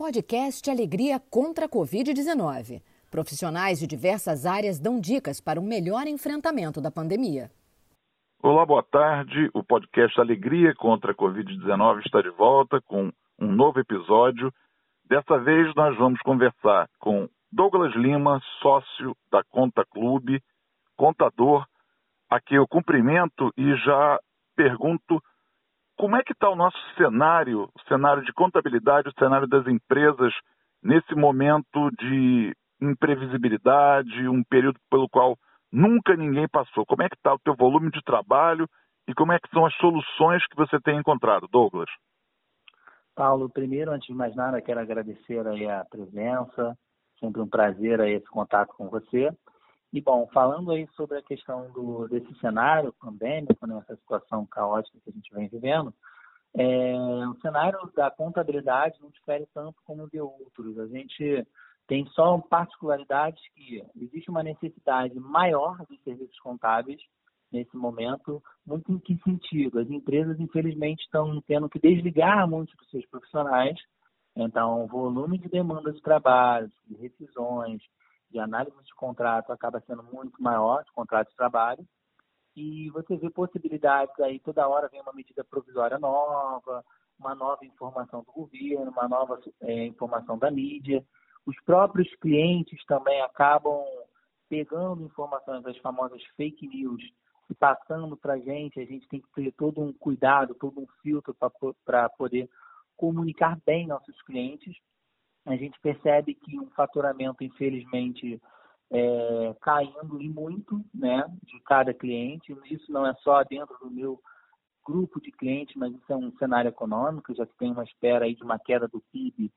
Podcast Alegria contra a Covid-19. Profissionais de diversas áreas dão dicas para um melhor enfrentamento da pandemia. Olá, boa tarde. O podcast Alegria contra a Covid-19 está de volta com um novo episódio. Dessa vez nós vamos conversar com Douglas Lima, sócio da Conta Clube, contador, a quem eu cumprimento e já pergunto como é que está o nosso cenário, o cenário de contabilidade, o cenário das empresas nesse momento de imprevisibilidade, um período pelo qual nunca ninguém passou? Como é que está o teu volume de trabalho e como é que são as soluções que você tem encontrado, Douglas? Paulo, primeiro, antes de mais nada, quero agradecer a presença, sempre um prazer esse contato com você. E, bom, falando aí sobre a questão do, desse cenário pandêmico, né, essa situação caótica que a gente vem vivendo, é, o cenário da contabilidade não difere tanto como de outros. A gente tem só particularidades que existe uma necessidade maior de serviços contábeis nesse momento. Muito em que sentido? As empresas, infelizmente, estão tendo que desligar muitos dos seus profissionais. Então, o volume de demandas de trabalho, de rescisões, de análise de contrato acaba sendo muito maior, de contrato de trabalho, e você vê possibilidades aí, toda hora vem uma medida provisória nova, uma nova informação do governo, uma nova é, informação da mídia. Os próprios clientes também acabam pegando informações, as famosas fake news, e passando para a gente. A gente tem que ter todo um cuidado, todo um filtro para poder comunicar bem nossos clientes a gente percebe que um faturamento, infelizmente, é, caindo e muito, né, de cada cliente. Isso não é só dentro do meu grupo de clientes, mas isso é um cenário econômico, já que tem uma espera aí de uma queda do PIB,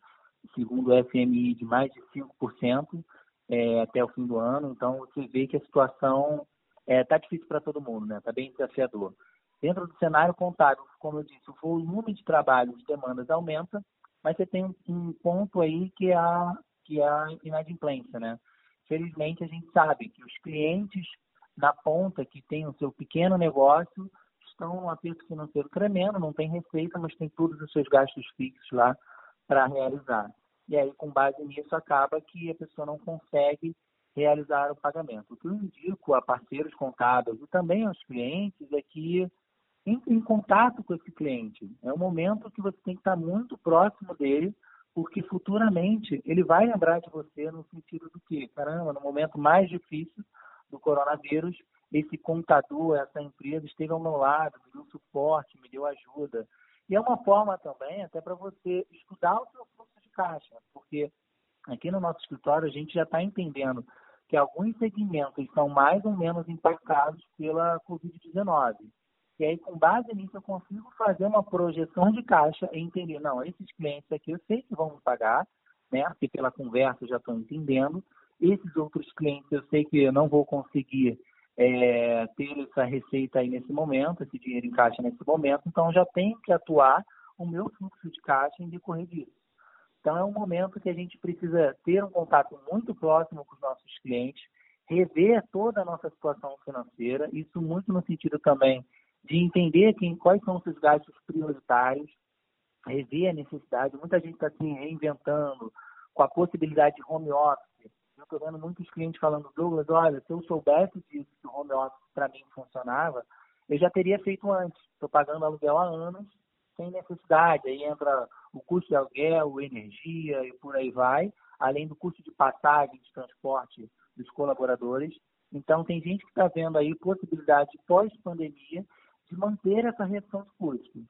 segundo o FMI, de mais de 5% é, até o fim do ano. Então, você vê que a situação está é, tá difícil para todo mundo, né? Está bem desafiador. Dentro do cenário contábil, como eu disse, o volume de trabalho, de demandas aumenta, mas você tem um ponto aí que é a, que é a inadimplência, né? Felizmente, a gente sabe que os clientes na ponta que tem o seu pequeno negócio estão num aperto financeiro tremendo, não tem receita, mas tem todos os seus gastos fixos lá para realizar. E aí, com base nisso, acaba que a pessoa não consegue realizar o pagamento. O que eu indico a parceiros contábeis e também aos clientes é que entre em contato com esse cliente. É um momento que você tem que estar muito próximo dele, porque futuramente ele vai lembrar de você no sentido do que, caramba, no momento mais difícil do coronavírus, esse contador, essa empresa esteve ao meu lado, me deu suporte, me deu ajuda. E é uma forma também até para você estudar o seu fluxo de caixa, porque aqui no nosso escritório a gente já está entendendo que alguns segmentos são mais ou menos impactados pela Covid-19. E aí, com base nisso, eu consigo fazer uma projeção de caixa e entender, não, esses clientes aqui eu sei que vão me pagar, né? Porque pela conversa eu já estou entendendo. Esses outros clientes eu sei que eu não vou conseguir é, ter essa receita aí nesse momento, esse dinheiro em caixa nesse momento, então já tenho que atuar o meu fluxo de caixa em decorrer disso. Então é um momento que a gente precisa ter um contato muito próximo com os nossos clientes, rever toda a nossa situação financeira, isso muito no sentido também de entender quem, quais são os seus gastos prioritários, rever a necessidade. Muita gente está assim, reinventando com a possibilidade de home office. Eu estou vendo muitos clientes falando, Douglas, olha, se eu soubesse disso, que o home office para mim funcionava, eu já teria feito antes. Estou pagando aluguel há anos, sem necessidade. Aí entra o custo de aluguel, energia e por aí vai, além do custo de passagem, de transporte dos colaboradores. Então, tem gente que está vendo aí possibilidade pós-pandemia de manter essa redução de custos.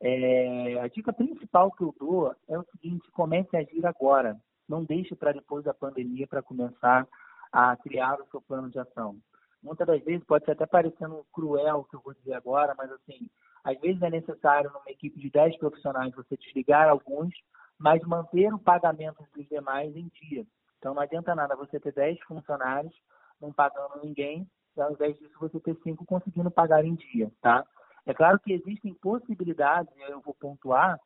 É, a dica principal que eu dou é o seguinte: comece a agir agora. Não deixe para depois da pandemia para começar a criar o seu plano de ação. Muitas das vezes pode ser até parecendo cruel o que eu vou dizer agora, mas assim, às vezes é necessário numa equipe de 10 profissionais você desligar alguns, mas manter o pagamento dos demais em dia. Então não adianta nada você ter 10 funcionários não pagando ninguém ao invés disso você ter cinco conseguindo pagar em dia, tá? É claro que existem possibilidades, e eu vou pontuar,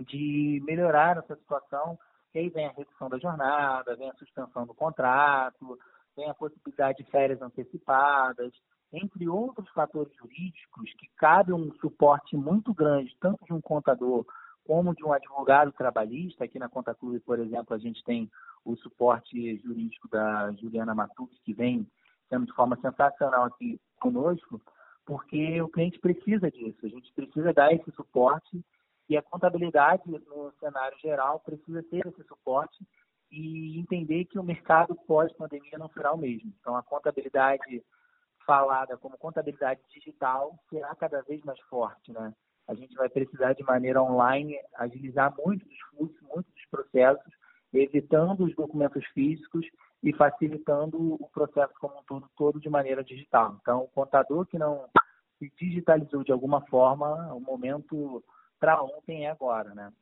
de melhorar essa situação, que aí vem a redução da jornada, vem a suspensão do contrato, vem a possibilidade de férias antecipadas, entre outros fatores jurídicos que cabe um suporte muito grande, tanto de um contador como de um advogado trabalhista. Aqui na Conta Clube, por exemplo, a gente tem o suporte jurídico da Juliana Matux, que vem sendo de forma sensacional aqui conosco, porque o cliente precisa disso, a gente precisa dar esse suporte e a contabilidade, no cenário geral, precisa ter esse suporte e entender que o mercado pós-pandemia não será o mesmo. Então, a contabilidade falada como contabilidade digital será cada vez mais forte, né? A gente vai precisar de maneira online agilizar muito os fluxos, muitos dos processos, evitando os documentos físicos e facilitando o processo como um todo, todo de maneira digital. Então, o contador que não se digitalizou de alguma forma, o momento para ontem é agora, né?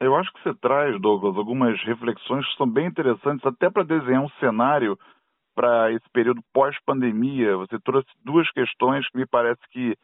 Eu acho que você traz, Douglas, algumas reflexões que são bem interessantes, até para desenhar um cenário para esse período pós-pandemia. Você trouxe duas questões que me parece que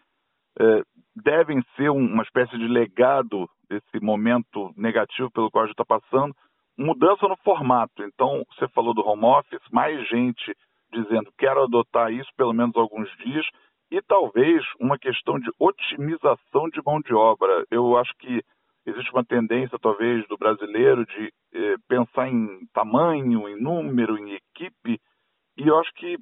eh, devem ser uma espécie de legado desse momento negativo pelo qual a gente está passando. Mudança no formato. Então, você falou do home office, mais gente dizendo quero adotar isso pelo menos alguns dias e talvez uma questão de otimização de mão de obra. Eu acho que existe uma tendência, talvez, do brasileiro de eh, pensar em tamanho, em número, em equipe, e eu acho que,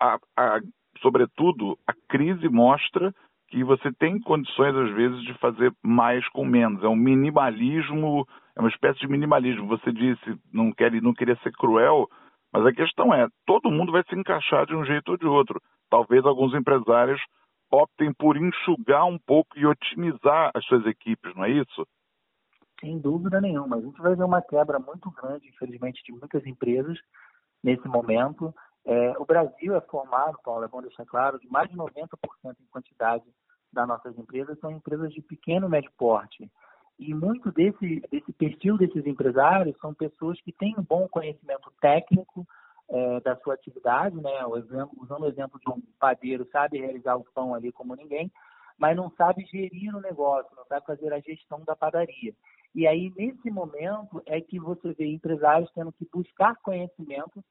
a, a, sobretudo, a crise mostra que você tem condições, às vezes, de fazer mais com menos. É um minimalismo, é uma espécie de minimalismo. Você disse, não, quer, não queria ser cruel, mas a questão é, todo mundo vai se encaixar de um jeito ou de outro. Talvez alguns empresários optem por enxugar um pouco e otimizar as suas equipes, não é isso? Sem dúvida nenhuma. A gente vai ver uma quebra muito grande, infelizmente, de muitas empresas nesse momento. É, o Brasil é formado, Paulo, é bom deixar claro, de mais de 90% em quantidade das nossas empresas são empresas de pequeno e médio porte. E muito desse, desse perfil desses empresários são pessoas que têm um bom conhecimento técnico é, da sua atividade, né? O exemplo, usando o exemplo de um padeiro, sabe realizar o pão ali como ninguém, mas não sabe gerir o negócio, não sabe fazer a gestão da padaria. E aí, nesse momento, é que você vê empresários tendo que buscar conhecimento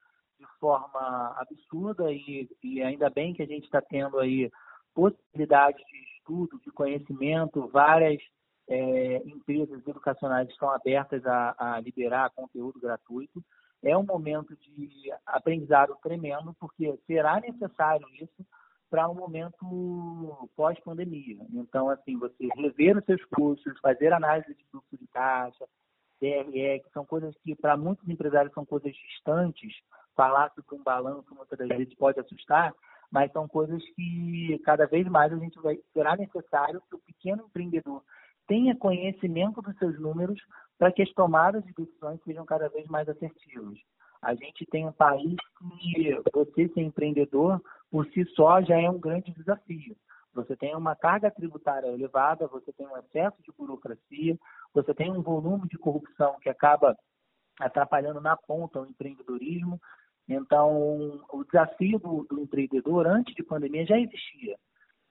de forma absurda e, e ainda bem que a gente está tendo aí possibilidades de estudo, de conhecimento, várias é, empresas educacionais estão abertas a, a liberar conteúdo gratuito. É um momento de aprendizado tremendo, porque será necessário isso para um momento pós-pandemia. Então, assim, você rever os seus custos, fazer análise de fluxo de caixa, DRE, que são coisas que para muitos empresários são coisas distantes, falar sobre um balanço muitas das vezes pode assustar, mas são coisas que cada vez mais a gente vai será necessário que o pequeno empreendedor tenha conhecimento dos seus números para que as tomadas de decisões sejam cada vez mais assertivas. A gente tem um país que você ser empreendedor por si só já é um grande desafio. Você tem uma carga tributária elevada, você tem um excesso de burocracia, você tem um volume de corrupção que acaba atrapalhando na ponta o empreendedorismo. Então, o desafio do, do empreendedor antes de pandemia já existia.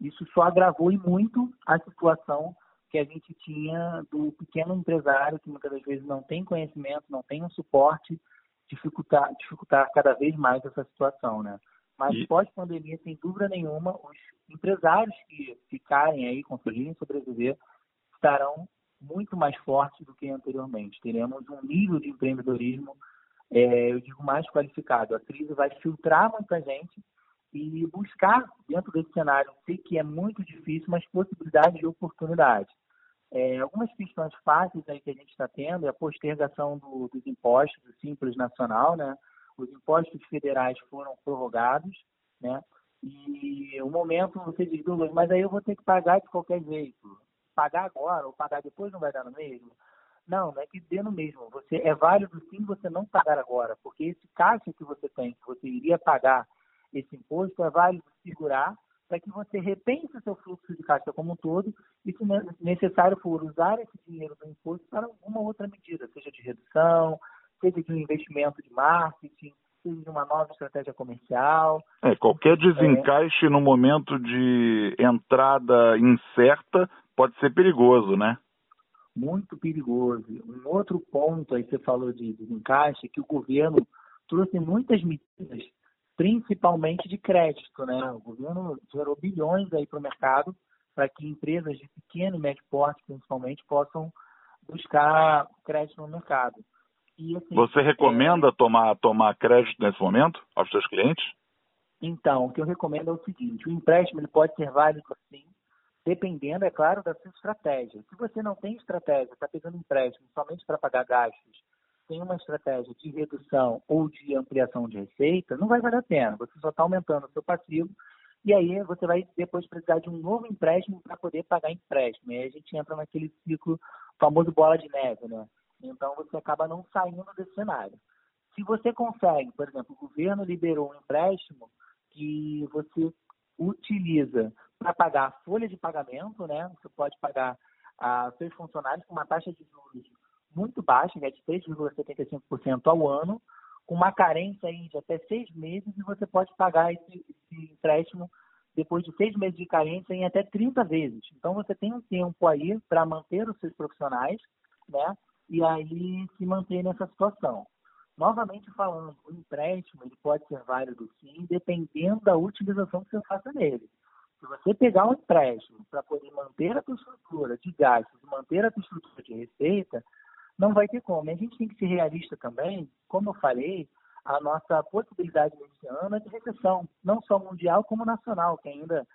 Isso só agravou e muito a situação que a gente tinha do pequeno empresário que muitas das vezes não tem conhecimento, não tem um suporte dificultar, dificultar cada vez mais essa situação, né? Mas e... pós-pandemia, sem dúvida nenhuma, os empresários que ficarem aí, conseguirem sobreviver, estarão muito mais fortes do que anteriormente. Teremos um nível de empreendedorismo, é, eu digo, mais qualificado. A crise vai filtrar muita gente e buscar, dentro desse cenário, sei que é muito difícil, mas possibilidades de oportunidade. É, algumas questões fáceis aí que a gente está tendo é a postergação do, dos impostos, do Simples Nacional, né? Os impostos federais foram prorrogados, né? E o momento você diz, mas aí eu vou ter que pagar de qualquer jeito. Pagar agora ou pagar depois não vai dar no mesmo? Não, não é que dê no mesmo. Você é válido sim você não pagar agora, porque esse caixa que você tem, que você iria pagar esse imposto, é válido segurar para que você repense o seu fluxo de caixa como um todo e, se necessário for, usar esse dinheiro do imposto para alguma outra medida, seja de redução, seja de um investimento de marketing, seja de uma nova estratégia comercial. É, qualquer desencaixe é. no momento de entrada incerta pode ser perigoso, né? Muito perigoso. Um outro ponto aí você falou de desencaixe, é que o governo trouxe muitas medidas principalmente de crédito, né? O governo gerou bilhões aí para o mercado para que empresas de pequeno e médio porte, principalmente, possam buscar crédito no mercado. E, assim, Você recomenda é... tomar, tomar crédito nesse momento aos seus clientes? Então, o que eu recomendo é o seguinte: o empréstimo ele pode ser válido sim, dependendo, é claro, da sua estratégia. Se você não tem estratégia, está pegando empréstimo somente para pagar gastos, tem uma estratégia de redução ou de ampliação de receita, não vai valer a pena. Você só está aumentando o seu passivo e aí você vai depois precisar de um novo empréstimo para poder pagar empréstimo. E aí a gente entra naquele ciclo famoso bola de neve, né? Então você acaba não saindo desse cenário. Se você consegue, por exemplo, o governo liberou um empréstimo que você utiliza para pagar a folha de pagamento, né? Você pode pagar a seus funcionários com uma taxa de juros muito baixa, que é de 3,75% ao ano, com uma carência aí de até seis meses e você pode pagar esse, esse empréstimo depois de seis meses de carência em até 30 vezes. Então você tem um tempo aí para manter os seus profissionais, né? E aí se manter nessa situação. Novamente falando, o empréstimo ele pode ser válido sim, dependendo da utilização que você faça nele. Se você pegar um empréstimo para poder manter a sua estrutura de gastos, manter a sua estrutura de receita, não vai ter como. E a gente tem que ser realista também, como eu falei, a nossa possibilidade nesse ano é de recessão, não só mundial como nacional, que ainda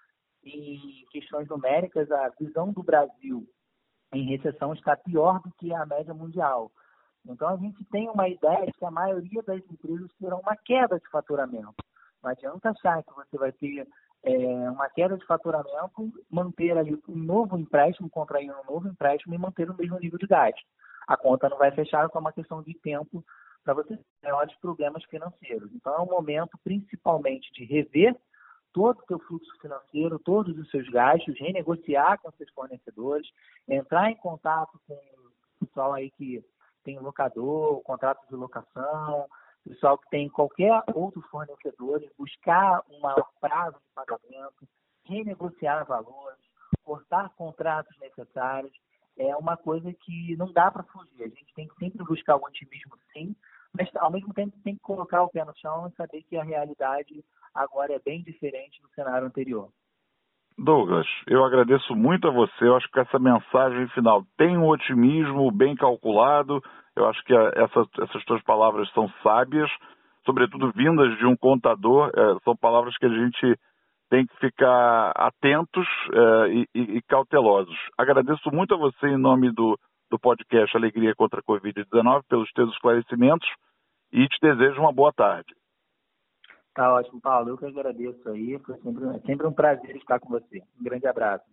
em questões numéricas a visão do Brasil em recessão está pior do que a média mundial. Então a gente tem uma ideia de que a maioria das empresas terão uma queda de faturamento. Não adianta achar que você vai ter é, uma queda de faturamento, manter ali um novo empréstimo, contrair um novo empréstimo e manter o mesmo nível de gasto. A conta não vai fechar, é uma questão de tempo para você ter maiores problemas financeiros. Então é um momento principalmente de rever todo o seu fluxo financeiro, todos os seus gastos, renegociar com seus fornecedores, entrar em contato com o pessoal aí que tem locador, contrato de locação, pessoal que tem qualquer outro fornecedor, buscar um maior prazo de pagamento, renegociar valores, cortar contratos necessários, é uma coisa que não dá para fugir. A gente tem que sempre buscar o otimismo, sim, mas ao mesmo tempo tem que colocar o pé no chão e saber que a realidade agora é bem diferente do cenário anterior. Douglas, eu agradeço muito a você. Eu acho que essa mensagem final tem um otimismo bem calculado. Eu acho que essas, essas tuas palavras são sábias, sobretudo vindas de um contador. É, são palavras que a gente tem que ficar atentos é, e, e, cautelosos. Agradeço muito a você em nome do, do podcast Alegria contra a Covid-19 pelos teus esclarecimentos e te desejo uma boa tarde. Tá ótimo, Paulo. Eu que agradeço aí. Foi sempre, é sempre um prazer estar com você. Um grande abraço.